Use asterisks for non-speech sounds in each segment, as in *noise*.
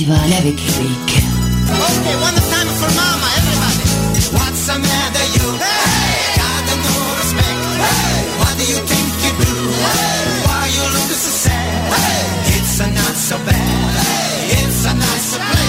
festival avec Rick. Okay, one time for mama, everybody. What's the matter, you? Hey! Got no respect. Hey! What do you think you do? Hey! Why you look so sad? Hey! It's a not so bad. Hey! It's a nice place. Oh,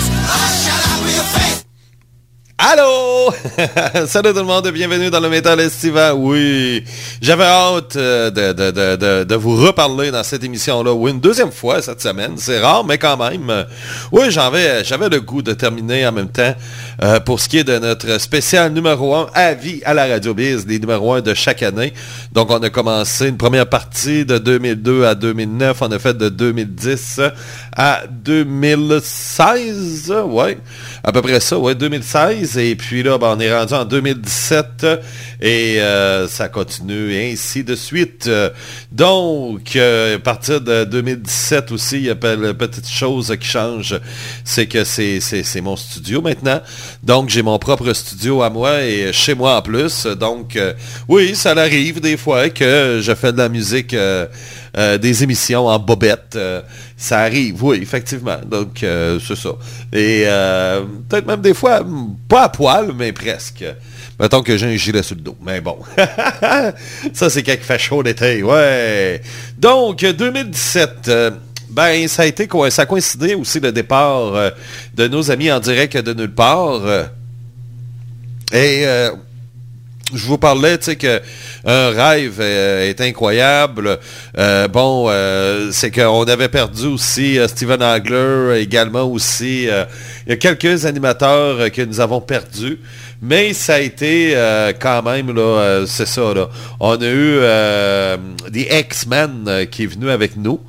Allô! *laughs* Salut tout le monde, bienvenue dans le Métal Estival. Oui, j'avais hâte euh, de, de, de, de, vous reparler dans cette émission-là. Oui, une deuxième fois cette semaine. C'est rare, mais quand même. Oui, j'avais le goût de terminer en même temps euh, pour ce qui est de notre spécial numéro 1 à vie à la Radio Biz, les numéros 1 de chaque année. Donc, on a commencé une première partie de 2002 à 2009. On a fait de 2010 à 2016. Ouais, à peu près ça. Ouais, 2016. Et puis là, ben, on est rendu en 2017 et euh, ça continue ainsi de suite. Donc, euh, à partir de 2017 aussi, il y a une petite chose qui change, c'est que c'est mon studio maintenant. Donc, j'ai mon propre studio à moi et chez moi en plus. Donc, euh, oui, ça arrive des fois que je fais de la musique, euh, euh, des émissions en bobette. ça arrive, oui, effectivement. Donc, c'est ça. Et peut-être même des fois, pas à poil, mais presque. Mettons que j'ai un gilet sur le dos. Mais bon. *laughs* ça, c'est quand il fait chaud l'été. Ouais. Donc, 2017. Ben, ça a été? Ça a coïncidé aussi le départ euh, de nos amis en direct de nulle part. euh, et euh, je vous parlais, tu sais, un rêve est incroyable. Bon, c'est qu'on avait perdu aussi Steven Hagler, également aussi. il y a quelques animateurs que nous avons perdus. Mais ça a été quand même, là, c'est ça, là. On a eu euh, des X-Men qui est venu avec nous.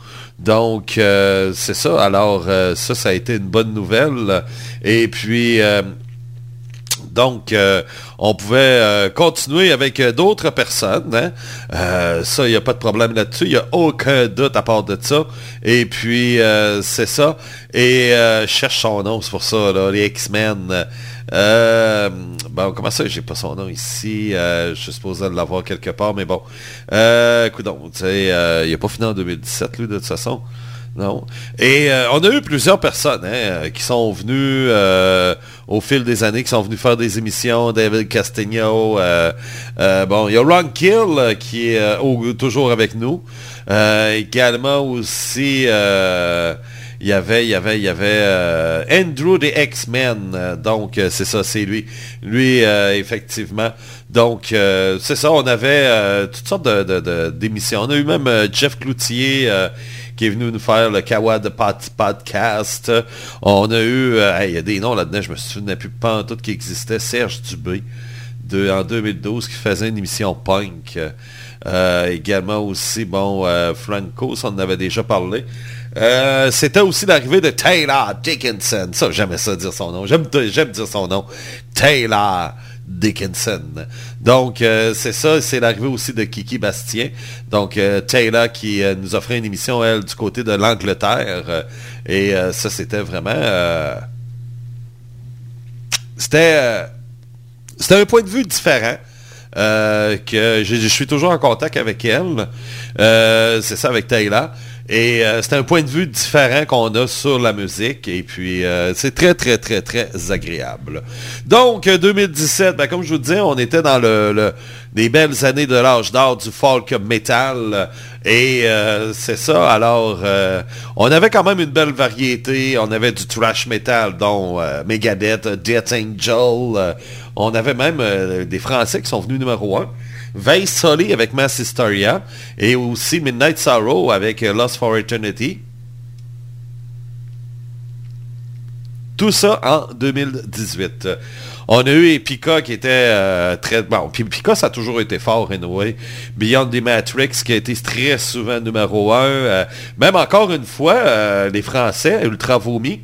Donc, euh, c'est ça. Alors, euh, ça, ça a été une bonne nouvelle. Et puis, euh, donc, on pouvait continuer avec d'autres personnes. hein. Ça, il n'y a pas de problème là-dessus. Il n'y a aucun doute à part de ça. Et puis, c'est ça. Et cherche son nom, c'est pour ça, là, les X-Men. Euh, bon, comment ça, j'ai pas son nom ici. Euh, je suis supposé l'avoir quelque part, mais bon. Euh, écoute tu sais, euh, il n'a pas fini en 2017, lui, de toute façon. Non. Et euh, on a eu plusieurs personnes hein, qui sont venues au fil des années, qui sont venues faire des émissions. David Castigno. bon, il y a Ron Kill qui est toujours avec nous. Également aussi. Il y avait, il y avait, il y avait euh, Andrew des X-Men. euh, donc, euh, c'est ça, c'est lui. Lui, effectivement. Donc, c'est ça, on avait toutes sortes de, d'émissions. On a eu même Jeff Cloutier qui est venu nous faire le Kawa de Pod- podcast. On a eu, il y a des noms là-dedans, je me souviens plus pas en tout qui existait. Serge Dubé, de, en 2012, qui faisait une émission punk. Également aussi, bon, Franco, ça on en avait déjà parlé. Euh, C'était aussi l'arrivée de Taylor Dickinson. Ça, j'aimais ça dire son nom. J'aime dire son nom. Taylor Dickinson. Donc, euh, c'est ça, c'est l'arrivée aussi de Kiki Bastien. Donc, euh, Taylor qui nous offrait une émission, elle, du côté de l'Angleterre. Et ça, c'était vraiment... c'était... c'était un point de vue différent. que je, suis toujours en contact avec elle. C'est ça avec Taylor. Et euh, c'est un point de vue différent qu'on a sur la musique. Et puis, euh, c'est très, très, très, très agréable. Donc, euh, 2017, ben, comme je vous disais, on était dans le, le des belles années de l'âge d'or du folk metal. Et c'est ça, alors, on avait quand même une belle variété. On avait du thrash metal, dont Megadeth, Death Angel. on avait même des Français qui sont venus numéro 1. Vice Sully avec Mass Hysteria et aussi Midnight Sorrow avec euh, Lost for Eternity. Tout ça en 2018. On a eu Epica qui était euh, très... Bon, Epica, ça a toujours été fort, anyway. Beyond the Matrix, qui a été très souvent numéro 1. Euh, même encore une fois, les Français, Ultra Vomi,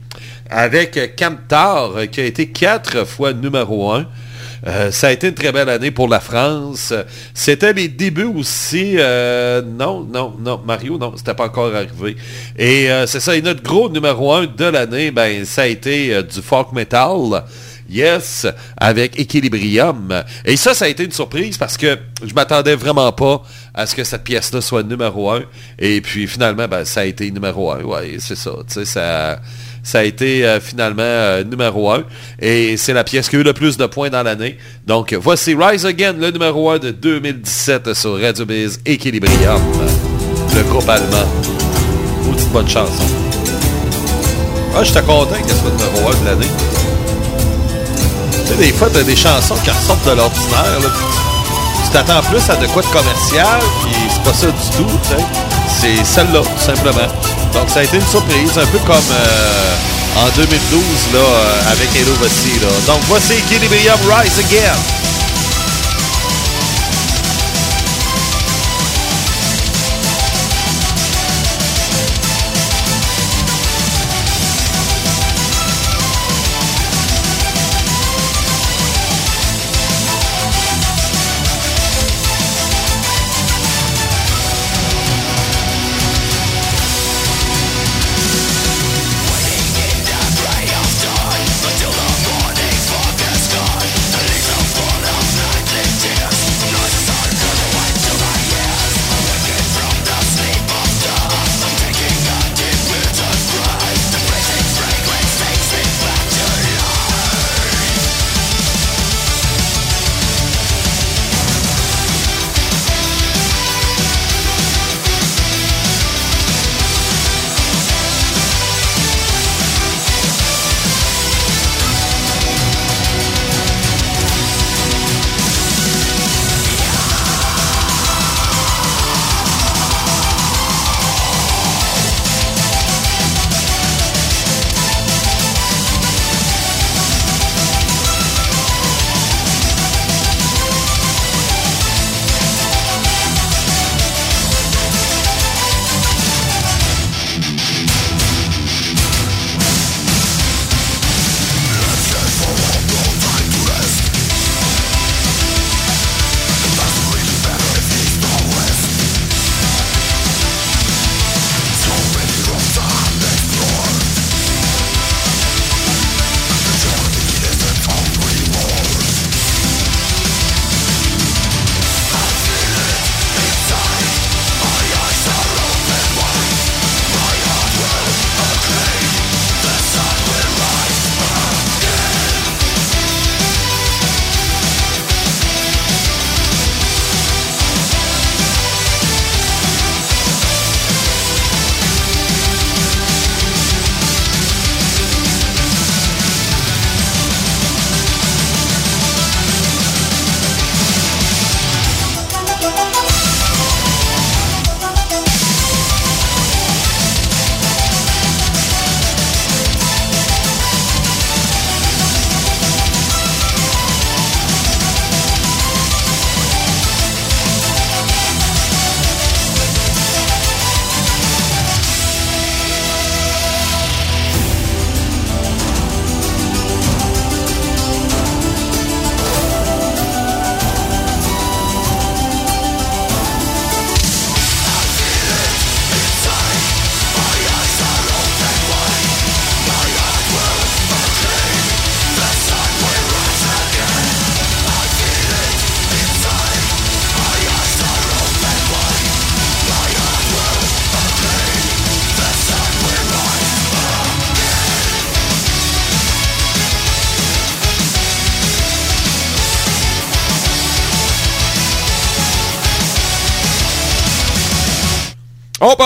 avec Camtar, qui a été quatre fois numéro 1. Euh, ça a été une très belle année pour la France. C'était les débuts aussi. euh, non, non, non, Mario, non, c'était pas encore arrivé. Et euh, c'est ça, et notre gros numéro un de l'année, ben, ça a été du folk metal. Yes, avec Equilibrium. Et ça, ça a été une surprise parce que je m'attendais vraiment pas à ce que cette pièce-là soit numéro un. Et puis finalement, ben, ça a été numéro un. Ouais, c'est ça. Tu sais, ça, ça a été euh, finalement euh, numéro 1. Et c'est la pièce qui a eu le plus de points dans l'année. Donc voici Rise Again, le numéro 1 de 2017 sur Radio Biz Equilibrium, le groupe allemand. Petite bonne chanson. Ah, j'étais content qu'elle soit numéro 1 de l'année. Tu sais, des fois, t'as des chansons qui ressortent de l'ordinaire. Tu t'attends plus à de quoi de commercial, puis c'est pas ça du tout. C'est celle-là, tout simplement. Donc, ça a été une surprise, un peu comme euh, en 2012, là, euh, avec Hello Voici, là. Donc, voici Equilibrium Rise Again.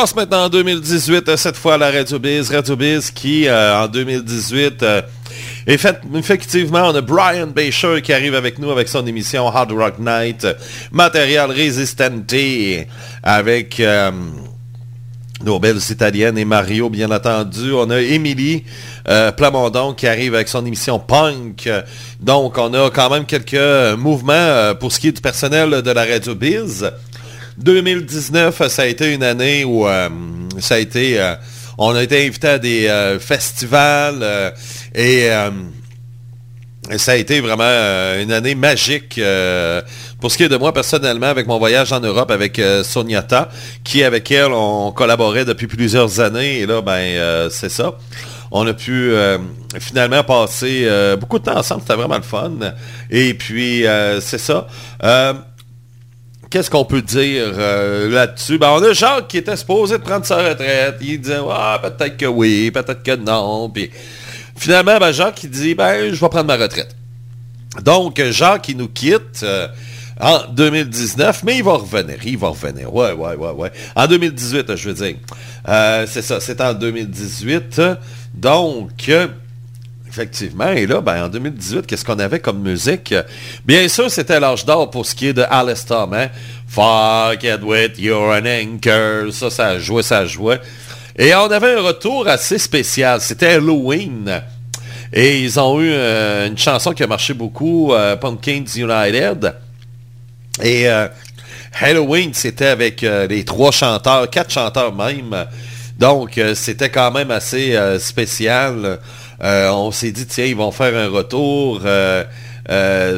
Passe maintenant en 2018, euh, cette fois à la Radio Biz. Radio Biz qui, euh, en 2018, euh, est fait, effectivement, on a Brian Bacher qui arrive avec nous avec son émission Hard Rock Night, Matériel Resistante, avec euh, nos belles italiennes et Mario, bien entendu. On a Émilie euh, Plamondon qui arrive avec son émission Punk. Donc, on a quand même quelques mouvements pour ce qui est du personnel de la Radio Biz. 2019, ça a été une année où euh, ça a été... euh, on a été invité à des euh, festivals et ça a été vraiment une année magique pour ce qui est de moi personnellement avec mon voyage en Europe avec euh, Soniata, qui avec elle on collaborait depuis plusieurs années et là ben c'est ça. On a pu finalement passer beaucoup de temps ensemble, c'était vraiment le fun. Et puis c'est ça. Qu'est-ce qu'on peut dire euh, là-dessus? Ben, on a Jacques qui était supposé de prendre sa retraite. Il disait, ah, peut-être que oui, peut-être que non. Puis finalement, ben, Jacques, dit, ben, je vais prendre ma retraite. Donc, Jacques, il nous quitte. Euh, en 2019, mais il va revenir, il va revenir. Ouais, ouais, ouais, ouais. En 2018, je veux dire. Euh, c'est ça, c'est en 2018. Donc, effectivement, et là, ben, en 2018, qu'est-ce qu'on avait comme musique? Bien sûr, c'était l'âge d'or pour ce qui est de Alistair, hein? Fuck it with an anchor. Ça, ça jouait, ça jouait. Et on avait un retour assez spécial. C'était Halloween. Et ils ont eu euh, une chanson qui a marché beaucoup, euh, Pumpkins United. Et euh, Halloween, c'était avec les trois chanteurs, quatre chanteurs même. Donc, c'était quand même assez spécial. On s'est dit, tiens, ils vont faire un retour.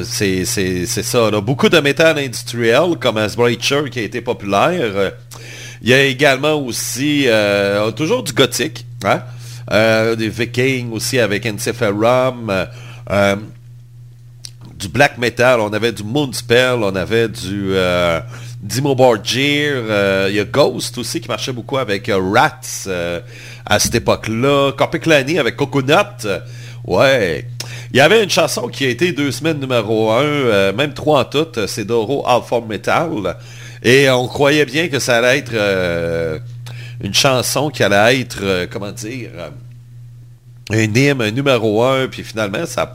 c'est ça. Beaucoup de métal industriel, comme Asbracher, qui a été populaire. Il y a également aussi toujours du gothique. Hein? Euh, des Vikings aussi avec Encephalum, euh, euh, du black metal, on avait du Moonspell, on avait du Dimo Borgir, il y a Ghost aussi qui marchait beaucoup avec Rats à cette époque-là, Corpiclani avec Coconut, ouais. Il y avait une chanson qui a été deux semaines numéro un, même trois en tout, c'est Doro Alpha Metal. Et on croyait bien que ça allait être une chanson qui allait être, euh, comment dire, euh, un hymne, un numéro un, puis finalement, ça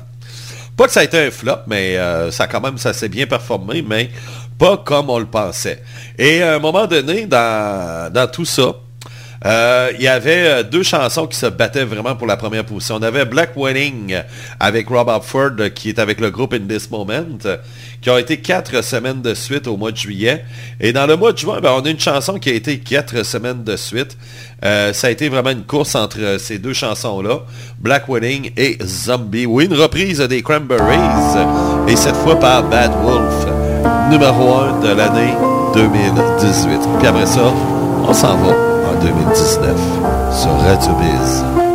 pas que ça a été un flop, mais euh, ça quand même, ça s'est bien performé, mais pas comme on le pensait. Et à un moment donné, dans tout ça, euh, il y avait euh, deux chansons qui se battaient vraiment pour la première position. On avait Black Wedding avec Rob Ford qui est avec le groupe In This Moment, qui a été quatre semaines de suite au mois de juillet. Et dans le mois de juin, ben, on a une chanson qui a été quatre semaines de suite. Euh, ça a été vraiment une course entre ces deux chansons-là, Black Wedding et Zombie. Oui, une reprise des Cranberries, et cette fois par Bad Wolf, numéro 1 de l'année 2018. Puis après ça, on s'en va 2019 sur Radio Biz.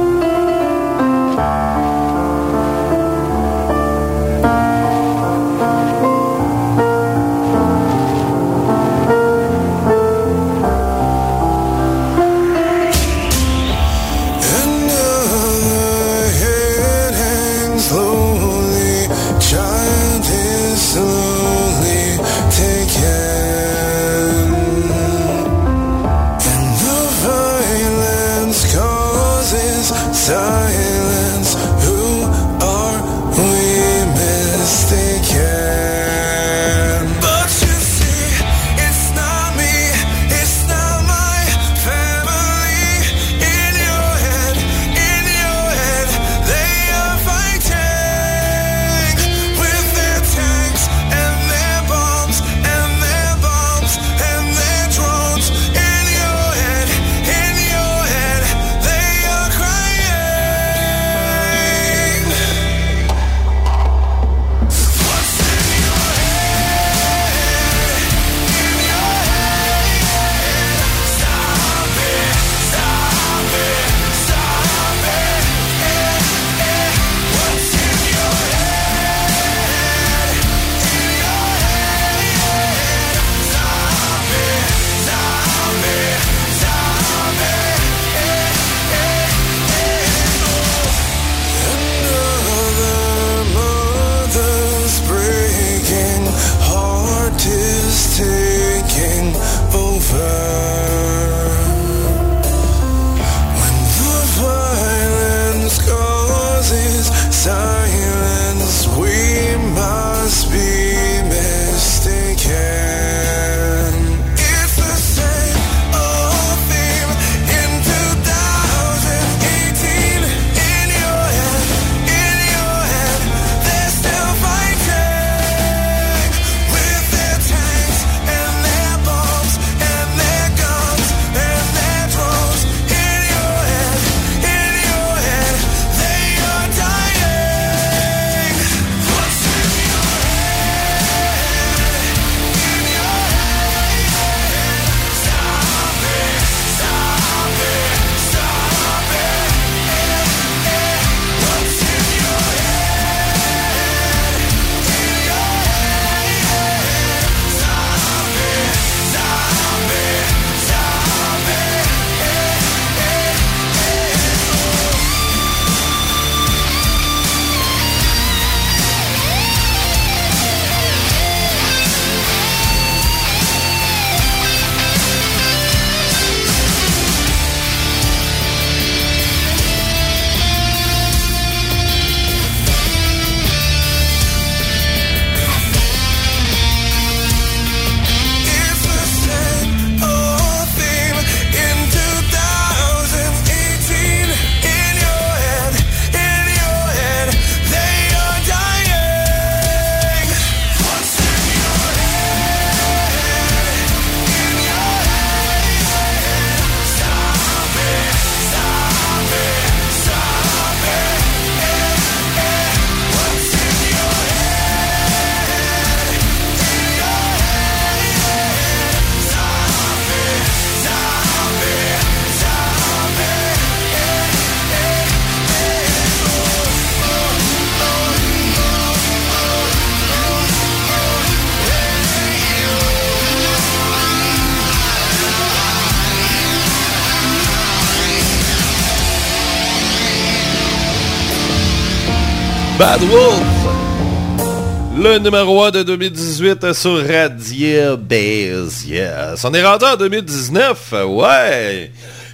Le numéro 1 de 2018 sur Radio Base. Yes. On est rendu en 2019. Ouais.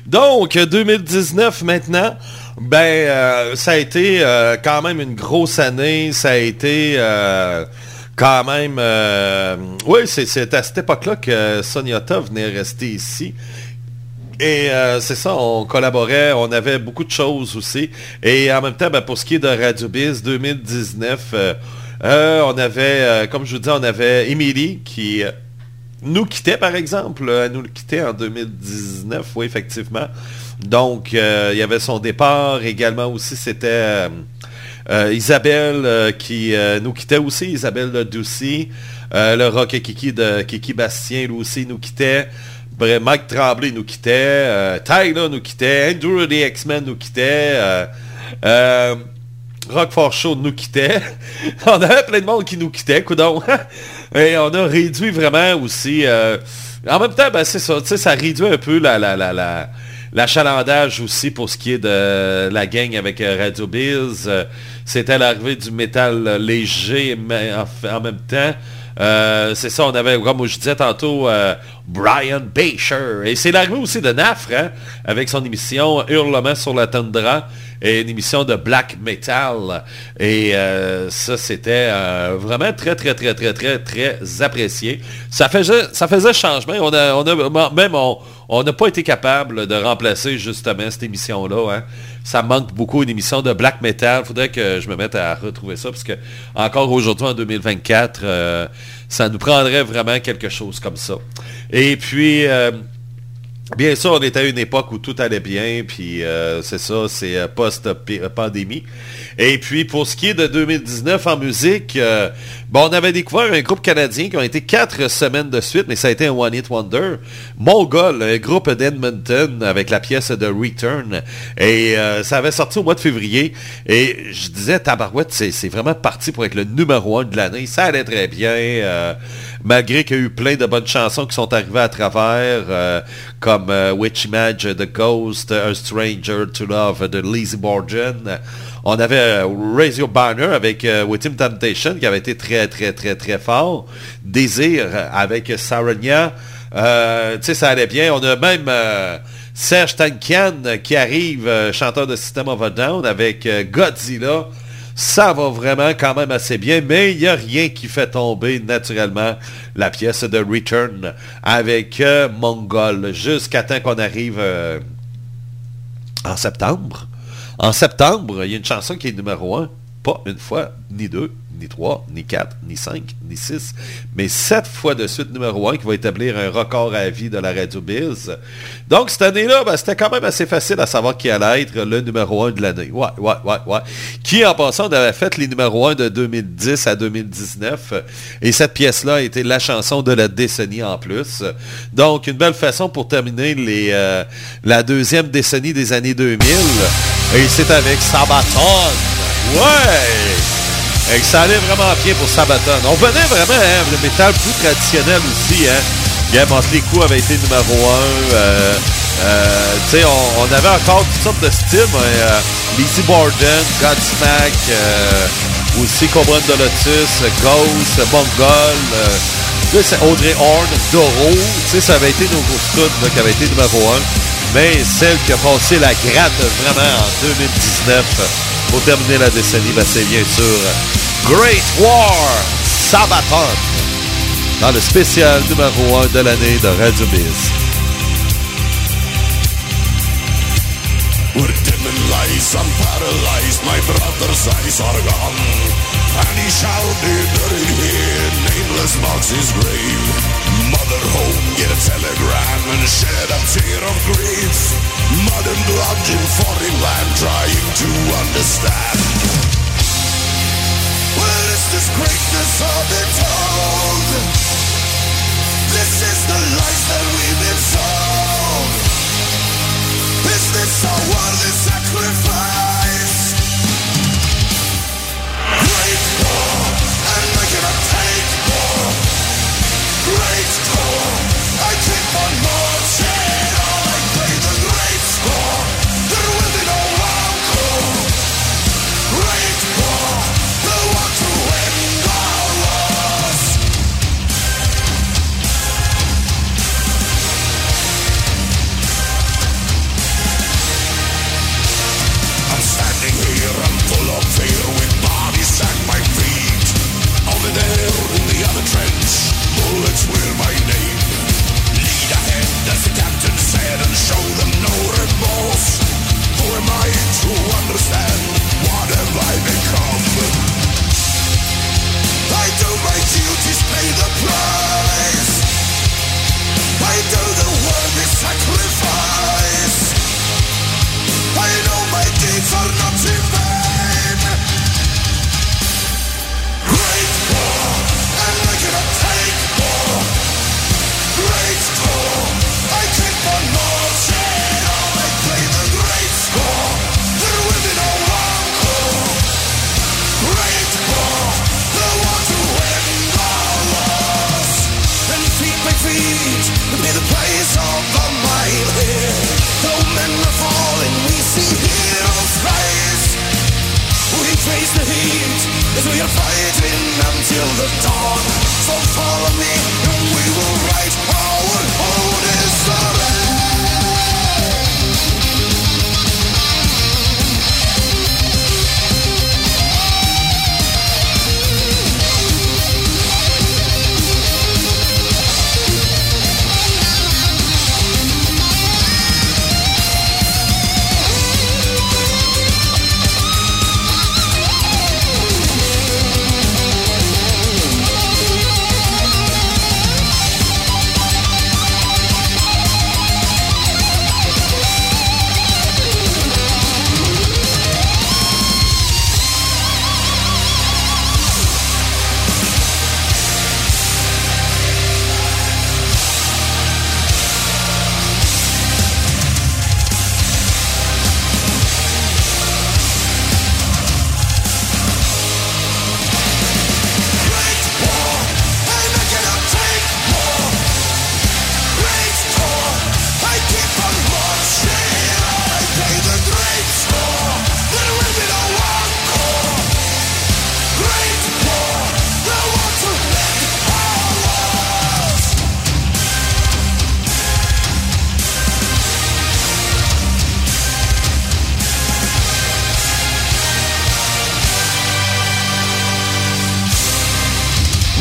Donc, 2019 maintenant. Ben, euh, ça a été euh, quand même une grosse année. Ça a été euh, quand même... oui, c'est à cette époque-là que Sonyata venait rester ici. Et euh, c'est ça, on collaborait, on avait beaucoup de choses aussi. Et en même temps, ben, pour ce qui est de Radio Biz 2019, euh, euh, on avait, comme je vous dis, on avait Emily qui nous quittait, par exemple. Elle nous quittait en 2019, oui, effectivement. Donc, il y avait son départ. Également aussi, c'était Isabelle qui nous quittait aussi, Isabelle Doucy. le rock et Kiki de Kiki Bastien, lui aussi, nous quittait. Mike Tremblay nous quittait, euh, Tyler nous quittait, Andrew the X-Men nous quittait, euh, euh, Rock for Show nous quittait. *laughs* on avait plein de monde qui nous quittait, coudon. *laughs* Et on a réduit vraiment aussi. en même temps, ben, c'est ça, ça réduit un peu la, la, la, l'achalandage aussi pour ce qui est de la gang avec Radio Biz. C'était l'arrivée du métal léger, mais en même temps. Euh, c'est ça, on avait, comme je disais tantôt, euh, Brian Bacher. Et c'est l'arrivée aussi de Nafre, hein, avec son émission Hurlement sur la tundra, et une émission de black metal. Et euh, ça, c'était vraiment très, très, très, très, très, très apprécié. Ça faisait, ça faisait changement. On a, on a, même, on n'a pas été capable de remplacer justement cette émission-là. Hein ça manque beaucoup une émission de black metal. Faudrait que je me mette à retrouver ça, parce que encore aujourd'hui, en 2024, euh, ça nous prendrait vraiment quelque chose comme ça. Et puis, euh, bien sûr, on était à une époque où tout allait bien, puis euh, c'est ça, c'est post-pandémie. Et puis, pour ce qui est de 2019 en musique, Bon, on avait découvert un groupe canadien qui ont été quatre semaines de suite, mais ça a été un One Hit Wonder. Mongol, un groupe d'Edmonton avec la pièce de Return. Et euh, ça avait sorti au mois de février. Et je disais, Tabarouette, c'est vraiment parti pour être le numéro un de l'année. Ça allait très bien. Euh, malgré qu'il y a eu plein de bonnes chansons qui sont arrivées à travers, euh, comme Witch Image, The Ghost, A Stranger to Love de Lizzie Borden. On avait euh, Radio Banner avec euh, Wittim Temptation qui avait été très, très, très, très fort. Désir avec Saranya. Euh, tu sais, ça allait bien. On a même Serge Tankian qui arrive, chanteur de System of a Down avec Godzilla. Ça va vraiment quand même assez bien, mais il n'y a rien qui fait tomber naturellement la pièce de Return avec Mongol jusqu'à temps qu'on arrive en septembre. En septembre, il y a une chanson qui est numéro un, pas une fois, ni deux, ni trois, ni quatre, ni cinq, ni six, mais sept fois de suite numéro un qui va établir un record à vie de la Radio Biz. Donc cette année-là, ben, c'était quand même assez facile à savoir qui allait être le numéro un de l'année. Ouais, ouais, ouais, ouais. Qui en passant avait fait les numéros un de 2010 à 2019. Et cette pièce-là a été la chanson de la décennie en plus. Donc une belle façon pour terminer les, euh, la deuxième décennie des années 2000. Et c'est avec Sabaton. Ouais! Et ça allait vraiment bien pour Sabaton. On venait vraiment, hein, le métal plus traditionnel aussi. Hein. Yeah, les coups avait été numéro un. Euh, euh, tu sais, on, avait encore toutes sortes de styles. Mais, euh, Borden, Godsmack, euh, aussi Cobra de Lotus, Ghost, Mongol. Audrey Horn, Doro. Tu sais, ça avait été nos grosses qui avaient été numéro un. Mais celle qui a passé la gratte vraiment en 2019 pour terminer la décennie, ben, c'est bien sûr Great War Sabaton dans le spécial numéro 1 de l'année de Radio Biz. Mother home, get a telegram and shed a tear of grief. Mud and blood in foreign land, trying to understand. this greatness of it told? This is the life that we've been sold. Is this a worthy sacrifice? Great war, Great war, I keep on marching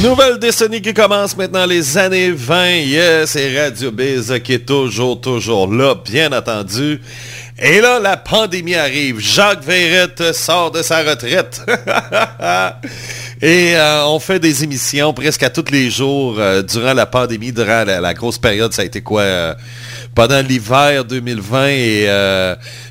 Nouvelle décennie qui commence maintenant, les années 20. Yes, c'est Radio Biz qui est toujours, toujours là, bien entendu. Et là, la pandémie arrive. Jacques Verrette sort de sa retraite. *laughs* Et euh, on fait des émissions presque à tous les jours euh, durant la pandémie, durant la, grosse période. Ça a été quoi euh, Pendant l'hiver 2020 et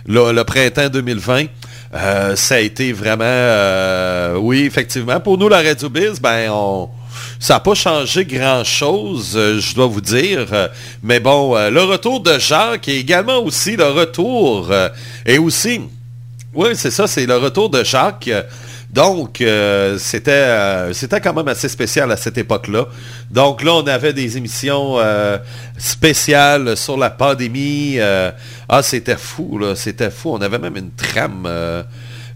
le, printemps 2020. Euh, ça a été vraiment, oui, effectivement. Pour nous, la Radio Biz, ben, on, ça n'a pas changé grand-chose, euh, je dois vous dire. Mais bon, euh, le retour de Jacques et également aussi le retour, euh, et aussi, oui, c'est ça, c'est le retour de Jacques. Donc, c'était quand même assez spécial à cette époque-là. Donc là, on avait des émissions spéciales sur la pandémie. ah, c'était fou, là, c'était fou. On avait même une trame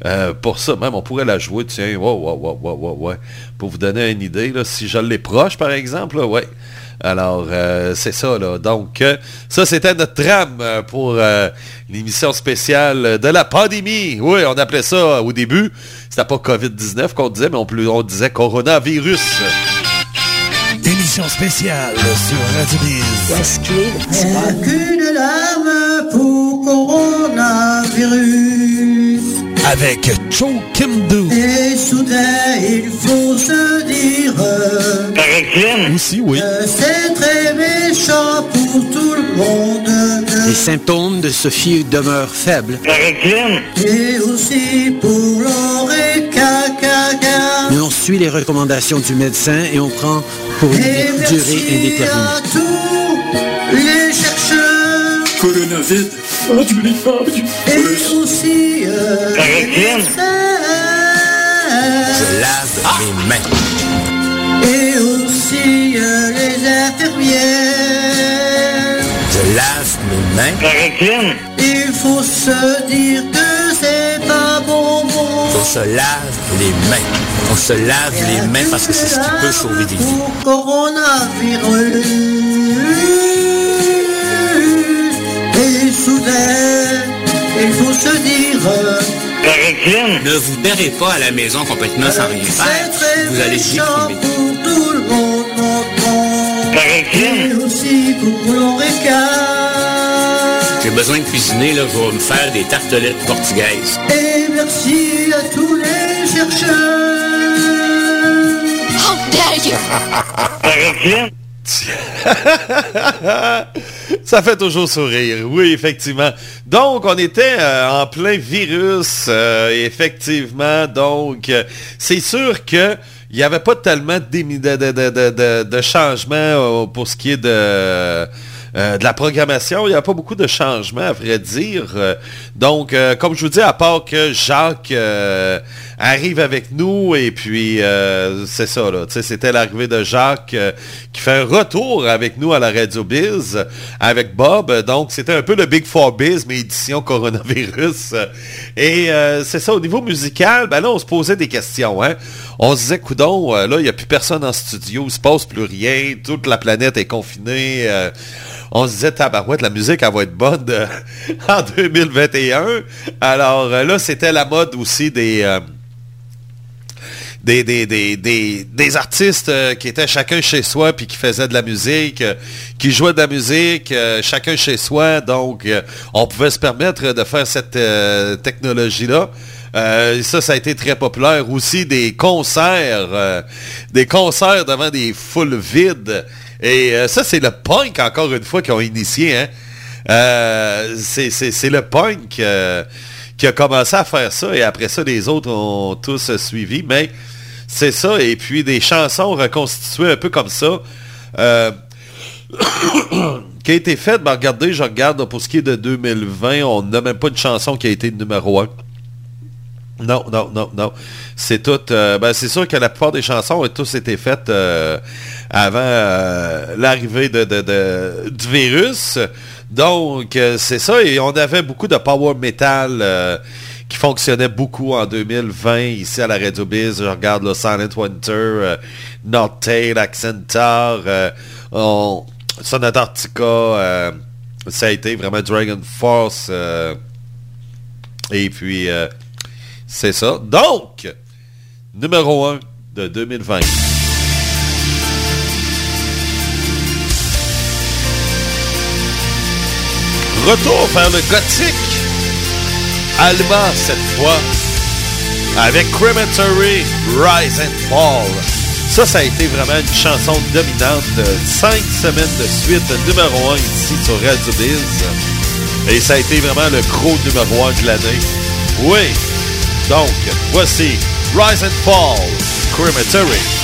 euh, pour ça. Même, on pourrait la jouer, tiens, ouais, ouais, ouais, ouais, ouais, ouais. Pour vous donner une idée, là, si je l'ai proche, par exemple, là, ouais. Alors, euh, c'est ça, là. Donc, euh, ça, c'était notre trame euh, pour euh, l'émission spéciale de la pandémie. Oui, on appelait ça euh, au début. C'était pas COVID-19 qu'on disait, mais on, disait coronavirus. Émission spéciale sur Radio Biz. Qu'une larme pour coronavirus? Avec Cho Kim Do. Et soudain, il faut se dire Aussi, oui. que c'est très méchant pour tout le monde. Les symptômes de Sophie demeurent faibles. Et aussi pour l'oreca caca. Mais on suit les recommandations du médecin et on prend pour une durée indéterminée. à tous les chercheurs. Coronavirus. Oh, du Et aussi euh, les médecins. lave mes mains. Et aussi euh, les infirmières. Je lave mes mains. Il faut se dire que c'est pas bon bon. On se lave les mains. On se lave les mains parce que c'est ce qui peut sauver des vies. Coronavirus. Soudain, il faut se dire Ne vous terrez pas à la maison complètement sans rien c'est faire. très Vous allez méchant déprimer. pour tout le monde. Et aussi pour l'oreca. J'ai besoin de cuisiner, là, je vais me faire des tartelettes portugaises. Et merci à tous les chercheurs. How dare you! *laughs* Ça fait toujours sourire, oui, effectivement. Donc, on était euh, en plein virus, euh, effectivement. Donc, euh, c'est sûr que il n'y avait pas tellement de, changements pour ce qui est de, la programmation. Il n'y a pas beaucoup de changements, à vrai dire. Donc, comme je vous dis, à part que Jacques arrive avec nous et puis euh, c'est ça là. C'était l'arrivée de Jacques euh, qui fait un retour avec nous à la Radio Biz avec Bob. Donc c'était un peu le Big Four Biz mais édition coronavirus. Et c'est ça au niveau musical. Ben là on se posait des questions. Hein? On se disait coudon là il n'y a plus personne en studio, il se passe plus rien, toute la planète est confinée on se disait, tabarouette, la musique, elle va être bonne *laughs* en 2021. Alors là, c'était la mode aussi des... des, artistes qui étaient chacun chez soi puis qui faisaient de la musique, qui jouaient de la musique, chacun chez soi. Donc, on pouvait se permettre de faire cette technologie-là. ça, ça a été très populaire. Aussi des concerts, des concerts devant des foules vides. Et euh, ça, c'est le punk, encore une fois, qui ont initié. Hein? Euh, c'est le punk euh, qui a commencé à faire ça. Et après ça, les autres ont tous suivi. C'est ça. Et puis des chansons reconstituées un peu comme ça. *coughs* qui a été faite, ben regardez, je regarde pour ce qui est de 2020, on n'a même pas une chanson qui a été numéro 1. Non, non, non, non. C'est tout. Euh, ben, c'est sûr que la plupart des chansons ont tous été faites euh, avant euh, l'arrivée du virus. Donc, c'est ça. Et on avait beaucoup de power metal qui fonctionnait beaucoup en 2020 ici à la Radio Biz. Je regarde le Silent Winter, Not Tail, Accentor, Son Antarctica. ça a été vraiment Dragon Force. et puis c'est ça. Donc, numéro 1 de 2020. Retour vers le gothique. Alma cette fois. Avec Crematory Rise and Fall. Ça, ça a été vraiment une chanson dominante. Cinq semaines de suite, numéro 1 ici sur Radio Biz. Et ça a été vraiment le gros numéro 1 de l'année. Oui, donc, voici Rise and Fall, Crematory.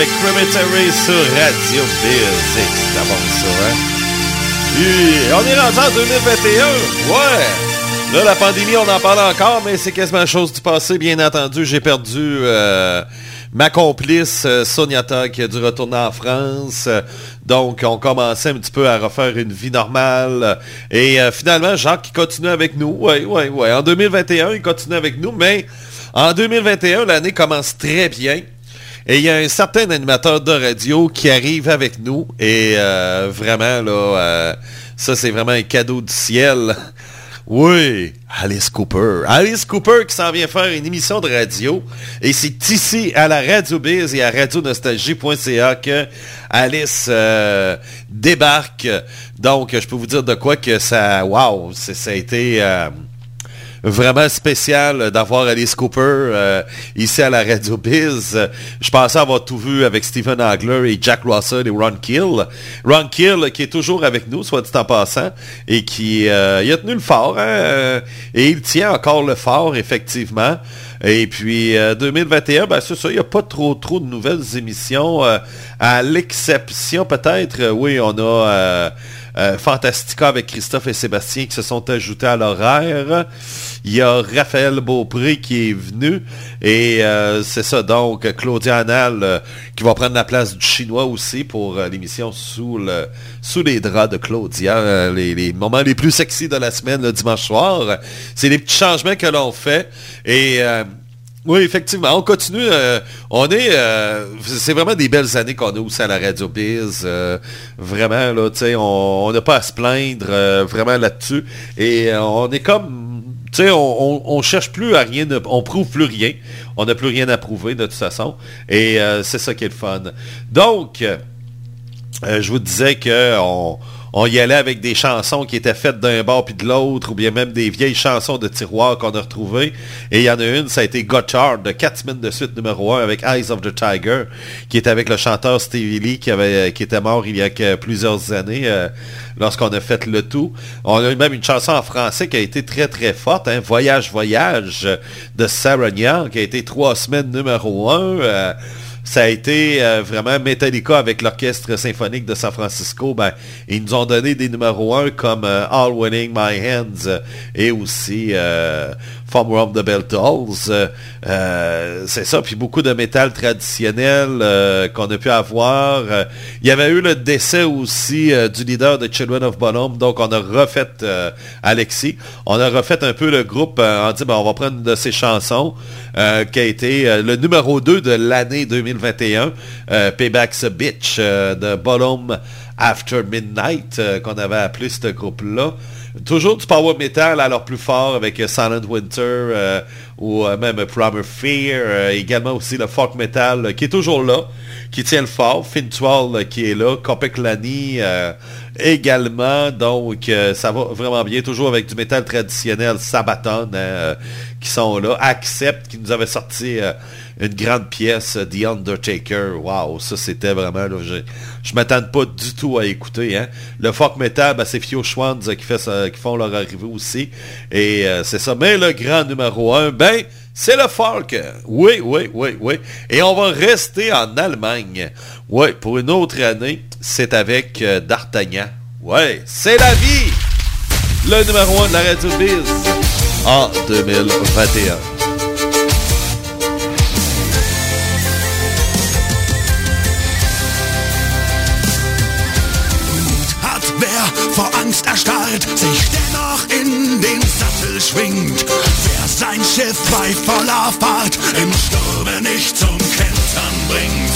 Avec Crematory sur Radio Biz. C'est bon ça, hein? Puis, on est rendu en 2021. Ouais! Là, la pandémie, on en parle encore, mais c'est quasiment chose du passé, bien entendu. J'ai perdu euh, ma complice, euh, Soniata, qui a dû retourner en France. Donc, on commençait un petit peu à refaire une vie normale. Et euh, finalement, Jacques qui continue avec nous. Oui, oui, oui. En 2021, il continue avec nous, mais en 2021, l'année commence très bien. Et il y a un certain animateur de radio qui arrive avec nous. Et euh, vraiment, là, euh, ça, c'est vraiment un cadeau du ciel. Oui, Alice Cooper. Alice Cooper qui s'en vient faire une émission de radio. Et c'est ici, à la Radio Biz et à radionostalgie.ca que Alice euh, débarque. Donc, je peux vous dire de quoi que ça... Wow, ça a été... Vraiment spécial d'avoir Alice Cooper euh, ici à la Radio Biz. Je pensais avoir tout vu avec Stephen Hagler et Jack Russell et Ron Kill. Ron Kill qui est toujours avec nous, soit dit en passant, et qui euh, a tenu le fort, hein, euh, et il tient encore le fort, effectivement. Et puis 2021, ben c'est ça, il n'y a pas trop trop de nouvelles émissions, à l'exception peut-être, oui, on a Fantastica avec Christophe et Sébastien qui se sont ajoutés à l'horaire. Il y a Raphaël Beaupré qui est venu. Et euh, c'est ça, donc, Claudia Anal euh, qui va prendre la place du chinois aussi pour euh, l'émission sous, le, sous les draps de Claudia. Les, les, moments les plus sexy de la semaine, le dimanche soir. C'est les petits changements que l'on fait. Et... oui, effectivement, on continue. on est, c'est vraiment des belles années qu'on a aussi à la Radio Biz. vraiment, là, tu sais, on n'a pas à se plaindre vraiment là-dessus. Et on est comme tu sais, on, on, cherche plus à rien, on prouve plus rien. On n'a plus rien à prouver de toute façon. Et euh, c'est ça qui est le fun. Donc, euh, je vous disais que on, on y allait avec des chansons qui étaient faites d'un bord puis de l'autre, ou bien même des vieilles chansons de tiroir qu'on a retrouvées. Et il y en a une, ça a été Gotchard, de 4 semaines de suite numéro 1 avec Eyes of the Tiger, qui est avec le chanteur Stevie Lee qui, avait, qui était mort il y a plusieurs années euh, lorsqu'on a fait le tout. On a eu même une chanson en français qui a été très très forte, hein, Voyage Voyage de Sarah qui a été trois semaines numéro 1 ça a été euh, vraiment Metallica avec l'orchestre symphonique de San Francisco. Ben, ils nous ont donné des numéros 1 comme euh, All Winning My Hands euh, et aussi From Rome the Bell Tolls. c'est ça, puis beaucoup de métal traditionnel qu'on a pu avoir. il y avait eu le décès aussi du leader de Children of Bonhomme, donc on a refait Alexis. On a refait un peu le groupe en disant ben, on va prendre une de ses chansons qui a été le numéro 2 de l'année 2020 2021, euh, Payback's a Bitch euh, de Bottom After Midnight, euh, qu'on avait appelé ce groupe-là. Toujours du power metal leur plus fort avec Silent Winter ou même Primer Fear. également aussi le folk metal qui est toujours là, qui tient le fort. Fintual qui est là. Kopeklani également. Donc ça va vraiment bien. Toujours avec du métal traditionnel. Sabaton qui sont là. Accept qui nous avait sorti une grande pièce, The Undertaker. Waouh, ça c'était vraiment... je ne m'attends pas du tout à écouter. Hein. Le folk metal, ben, c'est Fio Schwanz qui, font leur arrivée aussi. Et euh, c'est ça. Mais le grand numéro un, ben... C'est le folk. Oui, oui, oui, oui. Et on va rester en Allemagne. Oui, pour une autre année, c'est avec euh, D'Artagnan. Oui, c'est la vie. Le numéro un de la Radio Biz en 2021. vor Angst erstarrt, sich dennoch in den Sattel schwingt. Wer sein Schiff bei voller Fahrt im Sturme nicht zum Kentern bringt.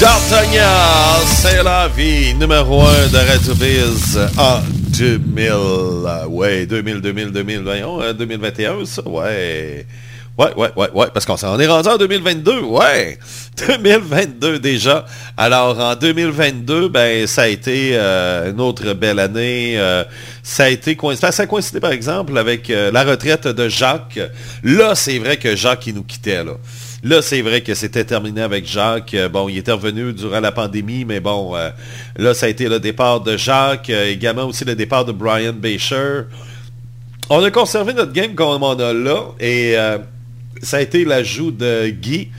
D'Artagnan, c'est la vie, numéro 1 de Radio Biz en 2000. Ouais, 2000, 2000, 2021, euh, 2021, ça, ouais. Ouais, ouais, ouais, ouais, parce qu'on s'en est rendu en 2022, ouais. *laughs* 2022 déjà. Alors, en 2022, ben, ça a été euh, une autre belle année. euh, ça a été ça a coïncidé, par exemple, avec euh, la retraite de Jacques. Là, c'est vrai que Jacques, il nous quittait, là. Là, c'est vrai que c'était terminé avec Jacques. Euh, Bon, il était revenu durant la pandémie, mais bon, euh, là, ça a été le départ de Jacques, euh, également aussi le départ de Brian Bacher. On a conservé notre game comme on a là, et ça a été l'ajout de Guy,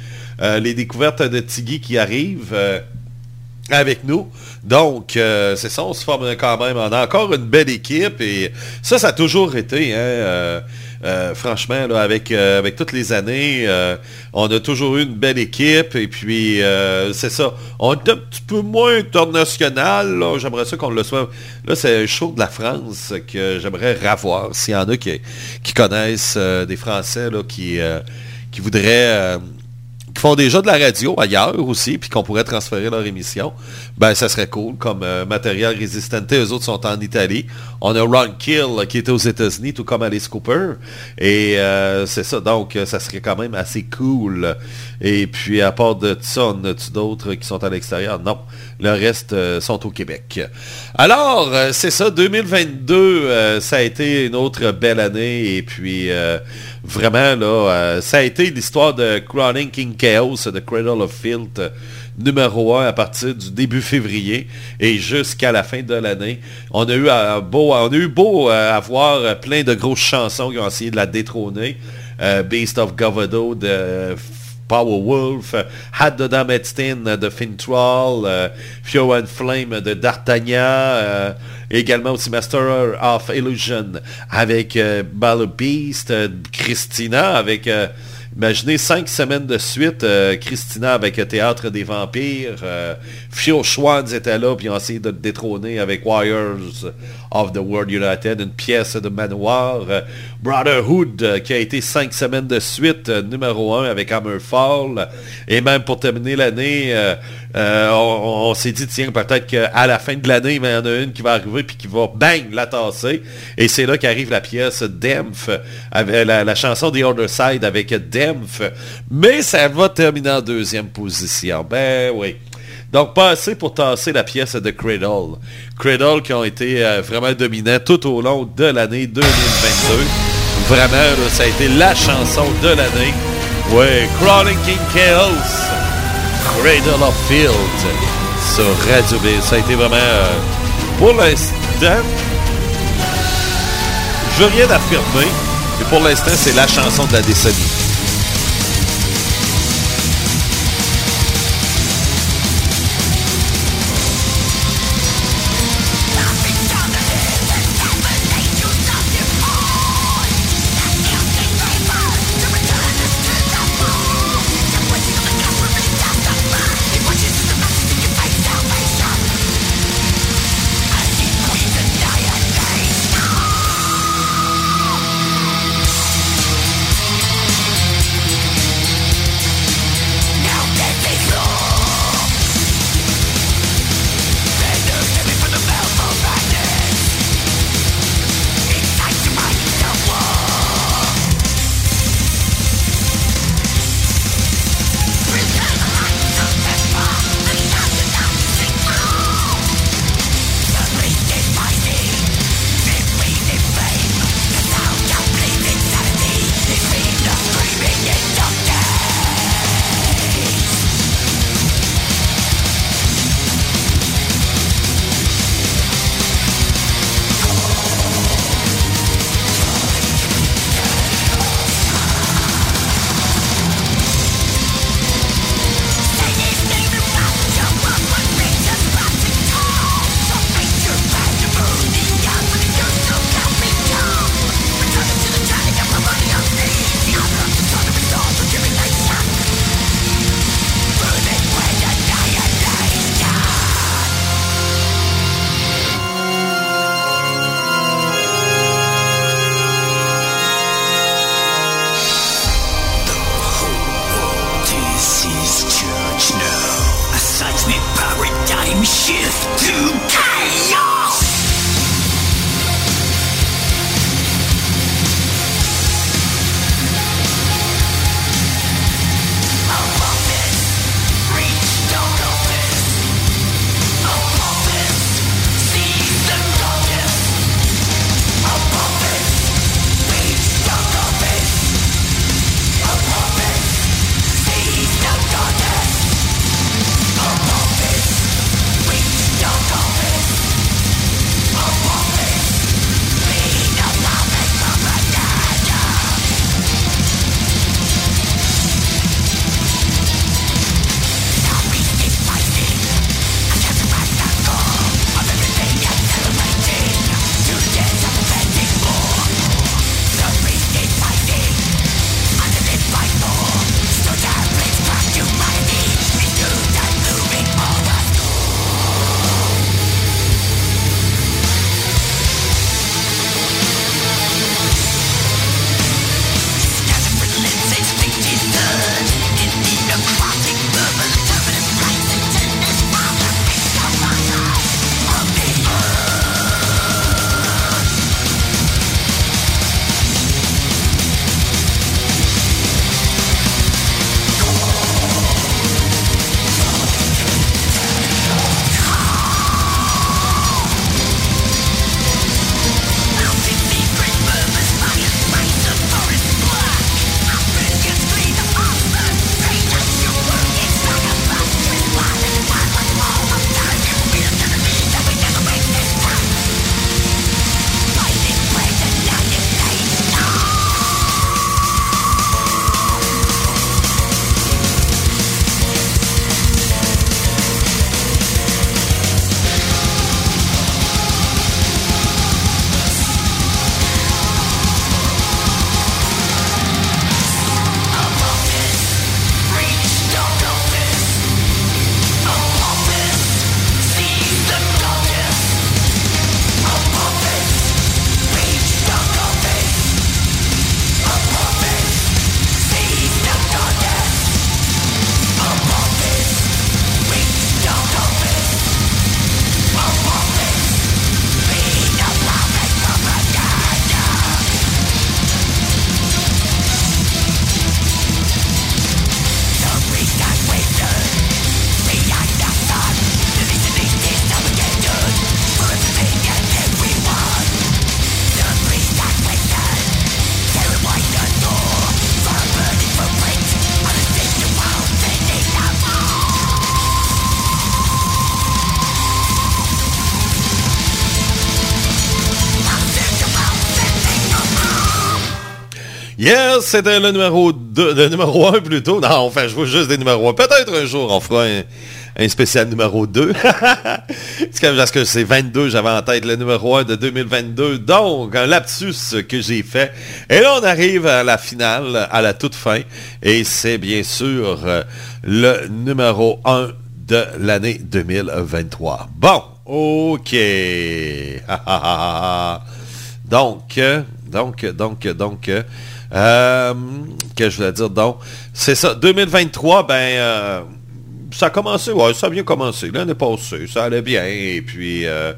les découvertes de Tiggy qui arrivent avec nous. Donc, c'est ça, on se forme quand même. On a encore une belle équipe, et ça, ça a toujours été, hein, euh, franchement, euh, avec toutes les années, euh, on a toujours eu une belle équipe, et puis, c'est ça. On est un petit peu moins international, j'aimerais ça qu'on le soit. Là, c'est un show de la France que j'aimerais revoir, s'il y en a qui, connaissent des Français, qui voudraient... font déjà de la radio ailleurs aussi, puis qu'on pourrait transférer leur émission, ben ça serait cool comme euh, matériel résistante. Eux autres sont en Italie. On a Ron Kill euh, qui était aux États-Unis, tout comme Alice Cooper. Et euh, c'est ça, donc ça serait quand même assez cool. Et puis à part de ça, on a-tu d'autres qui sont à l'extérieur? Non. Le reste sont au Québec. Alors, c'est ça, 2022, euh, ça a été une autre belle année. Et puis, vraiment, là, euh, ça a été l'histoire de Crowning King Chaos, de Cradle of Filth, euh, numéro 1 à partir du début février et jusqu'à la fin de l'année. On a eu euh, beau, on a beau avoir plein de grosses chansons qui ont essayé de la détrôner. Beast of Govado de Powerwolf, Had the Damn Epstein euh, de Fintroll, euh, Fury and Flame de D'Artagnan, euh, également aussi Master of Illusion avec euh, Battle Beast, Christina avec, imaginez, cinq semaines de suite, euh, Christina avec Théâtre des Vampires, euh, Fio Schwanz était là, puis ont essayé de le détrôner avec Warriors of the World United, une pièce de manoir, euh, Brotherhood euh, qui a été cinq semaines de suite, numéro un avec Hammerfall, et même pour terminer l'année, euh, on, s'est dit, tiens, peut-être qu'à la fin de l'année, il y en a une qui va arriver puis qui va, bang, la tasser. Et c'est là qu'arrive la pièce avec la, chanson The Other Side avec Demph. Mais ça va terminer en deuxième position. Ben oui. Donc, pas pour tasser la pièce de Cradle. Cradle qui ont été euh, vraiment dominants tout au long de l'année 2022. Vraiment, ça a été la chanson de l'année. Ouais, Crawling King Chaos. Cradle of Field sur Radio B. Ça a été vraiment, euh, pour l'instant, je veux rien affirmer, mais pour l'instant, c'est la chanson de la décennie. C'était le numéro 2, le numéro 1 plutôt. Non, enfin, je vois juste des numéros 1. Peut-être un jour, on fera un, un spécial numéro 2. *laughs* c'est comme parce que c'est 22, j'avais en tête le numéro 1 de 2022. Donc, un lapsus que j'ai fait. Et là, on arrive à la finale, à la toute fin. Et c'est bien sûr euh, le numéro 1 de l'année 2023. Bon, ok. *laughs* donc, donc, donc, donc, euh, que je voulais dire, donc, c'est ça, 2023, ben, euh, ça a commencé, ouais, ça a bien commencé, l'année passée, ça allait bien, et puis, euh,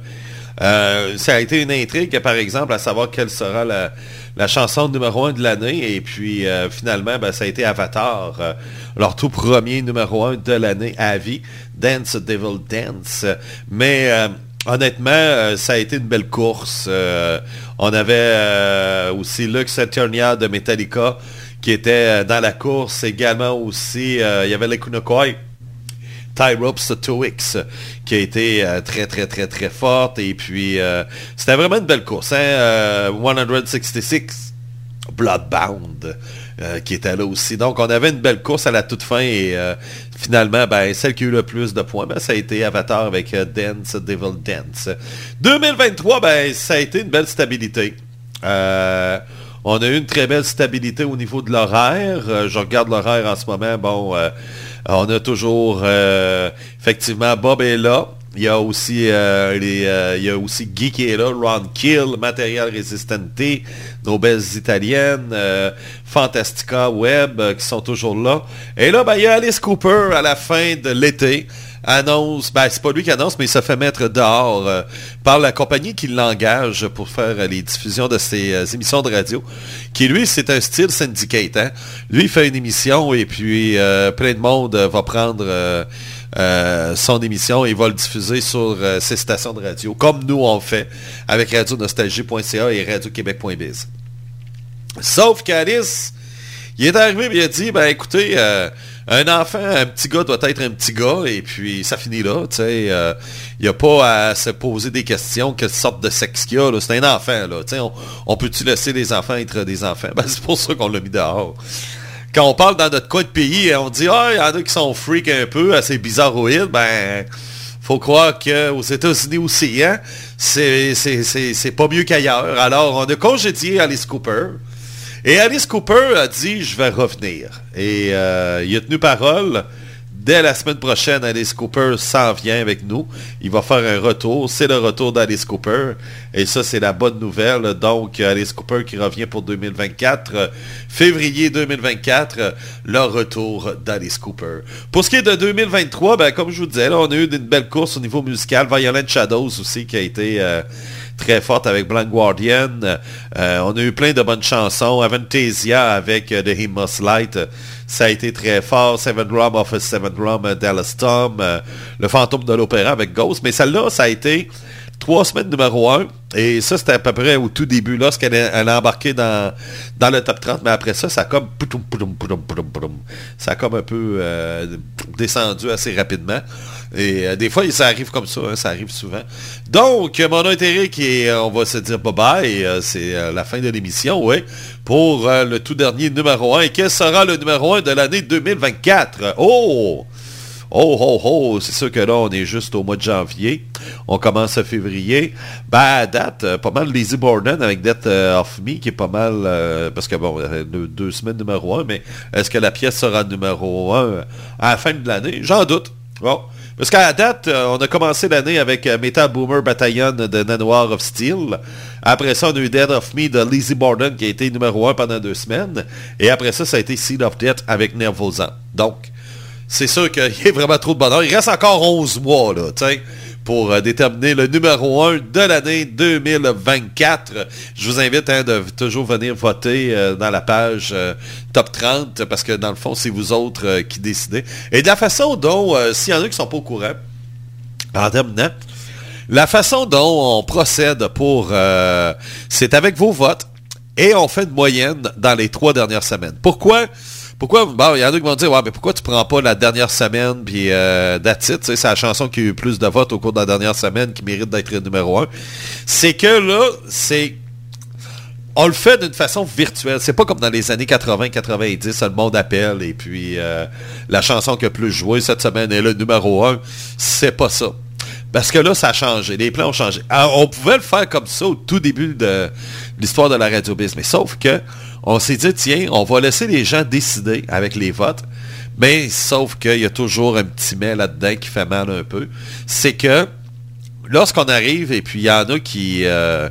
ça a été une intrigue, par exemple, à savoir quelle sera la, la chanson numéro 1 de l'année, et puis, finalement, ben, ça a été Avatar, leur tout premier numéro 1 de l'année à vie, Dance Devil Dance, mais... Honnêtement, euh, ça a été une belle course. Euh, on avait euh, aussi Lux Eternia de Metallica qui était dans la course. Également aussi, il y avait l'Ekunokoi. Ty Ropes 2X qui a été très très très très forte et puis c'était vraiment une belle course hein? euh, 166 Bloodbound euh, qui était là aussi. Donc, on avait une belle course à la toute fin et euh, finalement, ben, celle qui a eu le plus de points, ben, ça a été Avatar avec euh, Dance, Devil Dance. 2023, ben, ça a été une belle stabilité. On a eu une très belle stabilité au niveau de l'horaire. Je regarde l'horaire en ce moment. Bon, on a toujours, effectivement, Bob est là. Il y a aussi euh, les, euh, il y a aussi Guy qui est là, Ron Kill, Material Resistente, nos belles italiennes, euh, Fantastica Web qui sont toujours là. Et là, ben, il y a Alice Cooper à la fin de l'été annonce, ben c'est pas lui qui annonce, mais il se fait mettre dehors par la compagnie qui l'engage pour faire les diffusions de ses émissions de radio, qui lui c'est un style syndicate. Hein? Lui il fait une émission et puis plein de monde va prendre euh, son émission et va le diffuser sur euh, ses stations de radio, comme nous on fait avec radionostalgie.ca et radioquebec.biz. Sauf qu'Alice, il est arrivé et il a dit, ben écoutez, euh, un enfant, un petit gars doit être un petit gars, et puis ça finit là, tu sais. il n'y a pas à se poser des questions, quelle sorte de sexe qu'il a. C'est un enfant, là. Tu sais, on, on peut-tu laisser les enfants être des enfants? Ben, c'est pour ça qu'on l'a mis dehors. Quand on parle dans notre coin de pays, on dit, ah, il y en a qui sont freaks un peu, assez bizarroïdes, ben faut croire qu'aux États-Unis aussi, hein, c'est pas mieux qu'ailleurs. Alors, on a congédié Alice Cooper. Et Alice Cooper a dit, je vais revenir. Et euh, il a tenu parole. Dès la semaine prochaine, Alice Cooper s'en vient avec nous. Il va faire un retour. C'est le retour d'Alice Cooper. Et ça, c'est la bonne nouvelle. Donc, Alice Cooper qui revient pour 2024. Euh, Février 2024, euh, le retour d'Alice Cooper. Pour ce qui est de 2023, ben, comme je vous disais, on a eu une belle course au niveau musical. Violent Shadows aussi qui a été... euh, très forte avec Blind Guardian. Euh, on a eu plein de bonnes chansons. Avantasia avec euh, The Hymn Light. ça a été très fort. Seven Drum of Seven Drum, euh, Dallas Tom. le fantôme de l'opéra avec Ghost. Mais celle-là, ça a été trois semaines numéro un. Et ça, c'était à peu près au tout début, lorsqu'elle elle a embarqué dans, dans le top 30. Mais après ça, ça a comme... Ça comme un peu euh, descendu assez rapidement. Et euh, des fois, ça arrive comme ça, hein, ça arrive souvent. Donc, mon intérêt qui euh, on va se dire bye-bye, c'est la fin de l'émission, oui, pour le tout dernier numéro 1. Et quel sera le numéro 1 de l'année 2024? Oh! Oh, oh, oh, c'est sûr que là, on est juste au mois de janvier. On commence à février. Ben, à date, euh, pas mal Lazy Borden avec Death euh, of Me, qui est pas mal, euh, parce que bon, deux, semaines numéro 1, mais est-ce que la pièce sera numéro 1 à la fin de l'année? J'en doute. Bon. Parce qu'à la date, on a commencé l'année avec Metal Boomer Battalion de Nanoir of Steel. Après ça, on a eu Dead of Me de Lizzie Borden qui a été numéro 1 pendant deux semaines. Et après ça, ça a été Seed of Death avec Nervosa. Donc, c'est sûr qu'il y a vraiment trop de bonheur. Il reste encore 11 mois, là, pour euh, déterminer le numéro 1 de l'année 2024. Je vous invite hein, de toujours venir voter euh, dans la page euh, Top 30, parce que dans le fond, c'est vous autres qui décidez. Et de la façon dont, s'il y en a qui sont pas au courant, en terminant, la façon dont on procède pour... c'est avec vos votes et on fait une moyenne dans les trois dernières semaines. Pourquoi? Pourquoi? Bon, il y en a qui vont dire, mais pourquoi tu prends pas la dernière semaine, puis euh, c'est la chanson qui a eu plus de votes au cours de la dernière semaine qui mérite d'être numéro un. C'est que là, c'est on le fait d'une façon virtuelle. C'est pas comme dans les années 80-90, le monde appelle et puis euh, la chanson qui a plus joué cette semaine est le numéro un. C'est pas ça. Parce que là, ça a changé. Les plans ont changé. On pouvait le faire comme ça au tout début de l'histoire de la radio biz. Mais sauf que on s'est dit, tiens, on va laisser les gens décider avec les votes. Mais sauf qu'il y a toujours un petit mais là-dedans qui fait mal un peu. C'est que lorsqu'on arrive, et puis il y en a qui, euh,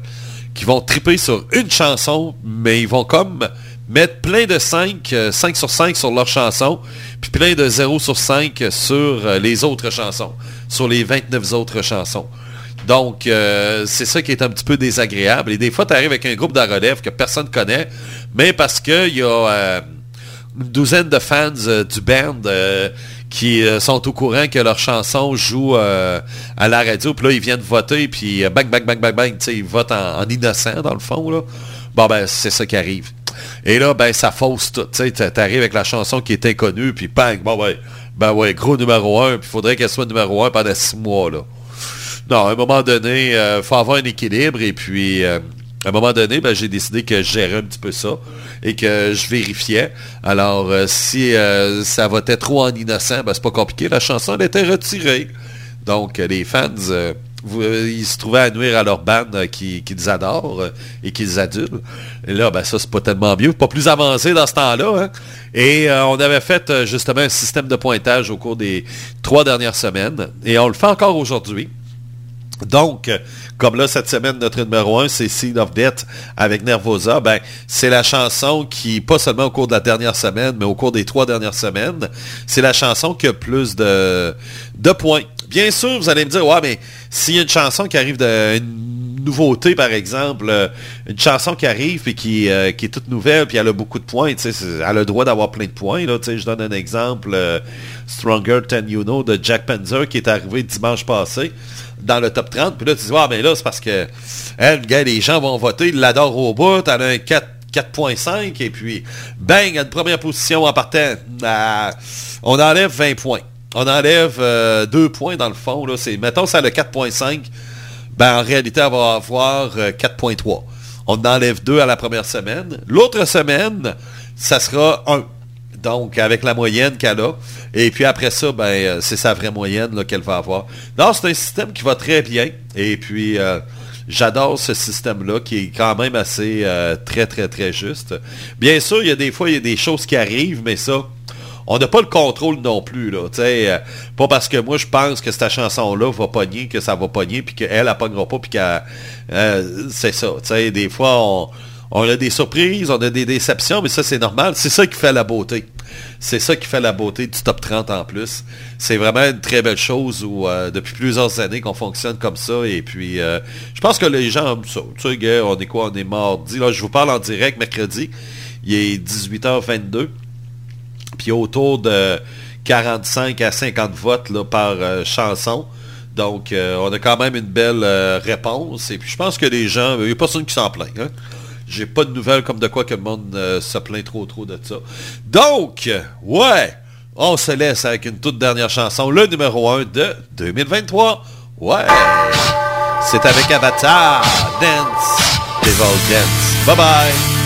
qui vont triper sur une chanson, mais ils vont comme mettre plein de 5, 5 sur 5 sur leur chanson, puis plein de 0 sur 5 sur euh, les autres chansons, sur les 29 autres chansons. Donc, euh, c'est ça qui est un petit peu désagréable. Et des fois, tu arrives avec un groupe de relève que personne ne connaît, mais parce qu'il y a euh, une douzaine de fans du band qui sont au courant que leur chanson joue à la radio, puis là, ils viennent voter, puis bang, bang, bang, bang, bang, ils votent en, en, innocent, dans le fond. Là. Bon, ben, c'est ça qui arrive. Et là, ben, ça fausse tout. Tu arrives avec la chanson qui est inconnue, puis bang, bon, ouais, ben ouais, gros numéro un, puis il faudrait qu'elle soit numéro un pendant six mois, là. Non, à un moment donné, il euh, faut avoir un équilibre, et puis, euh, à un moment donné, ben, j'ai décidé que je gérais un petit peu ça, et que je vérifiais. Alors, euh, si ça votait trop en innocent, ben, c'est pas compliqué, la chanson, elle était retirée. Donc, les fans euh, ils se trouvaient à nuire à leur euh, qui, qu'ils adorent euh, et qu'ils adulent. Et là, ben ça, c'est pas tellement mieux. Pas plus avancé dans ce temps-là. Hein. Et on avait fait justement un système de pointage au cours des trois dernières semaines. Et on le fait encore aujourd'hui. Donc, comme là, cette semaine, notre numéro 1, c'est Seed of Death avec Nervosa. Ben, c'est la chanson qui, pas seulement au cours de la dernière semaine, mais au cours des trois dernières semaines, c'est la chanson qui a plus de, de points. Bien sûr, vous allez me dire, ouais, mais s'il y a une chanson qui arrive d'une nouveauté, par exemple, euh, une chanson qui arrive et qui, euh, qui est toute nouvelle, puis elle a beaucoup de points, elle a le droit d'avoir plein de points. Là, je donne un exemple, euh, Stronger Than You Know de Jack Panzer qui est arrivé dimanche passé dans le top 30. Puis là, tu dis, ah, mais là, c'est parce que elle, gars, les gens vont voter, ils l'adorent au bout, elle a un 4. 4.5 et puis bang, à une première position en partant, on enlève 20 points on enlève euh, deux points dans le fond. Là, c'est, mettons, ça le 4.5. Ben, en réalité, elle va avoir 4.3. Euh, on enlève deux à la première semaine. L'autre semaine, ça sera 1. Donc, avec la moyenne qu'elle a. Et puis après ça, ben, euh, c'est sa vraie moyenne qu'elle va avoir. Non, c'est un système qui va très bien. Et puis, j'adore ce système-là qui est quand même assez très, très, très juste. Bien sûr, il y a des fois, il y a des choses qui arrivent, mais ça, on n'a pas le contrôle non plus. Là, euh, pas parce que moi je pense que cette chanson-là va pogner, que ça va pogner, puis qu'elle, elle pognera pas, puis qu'elle... Euh, c'est ça. Des fois, on, a des surprises, on a des déceptions, mais ça, c'est normal. C'est ça qui fait la beauté. C'est ça qui fait la beauté du top 30 en plus. C'est vraiment une très belle chose où euh, depuis plusieurs années qu'on fonctionne comme ça. Et puis, je pense que les gens aiment ça. Tu sais, on est quoi? On est mardi. Là, je vous parle en direct mercredi. Il est 18h22 puis autour de 45 à 50 votes par euh, chanson. Donc, euh, on a quand même une belle euh, réponse. Et puis, je pense que les gens, il n'y a personne qui s'en plaint. Hein? J'ai pas de nouvelles comme de quoi que le monde se plaint trop trop de ça. Donc, ouais, on se laisse avec une toute dernière chanson, le numéro 1 de 2023. Ouais, c'est avec Avatar, Dance, Devil Dance. Bye bye.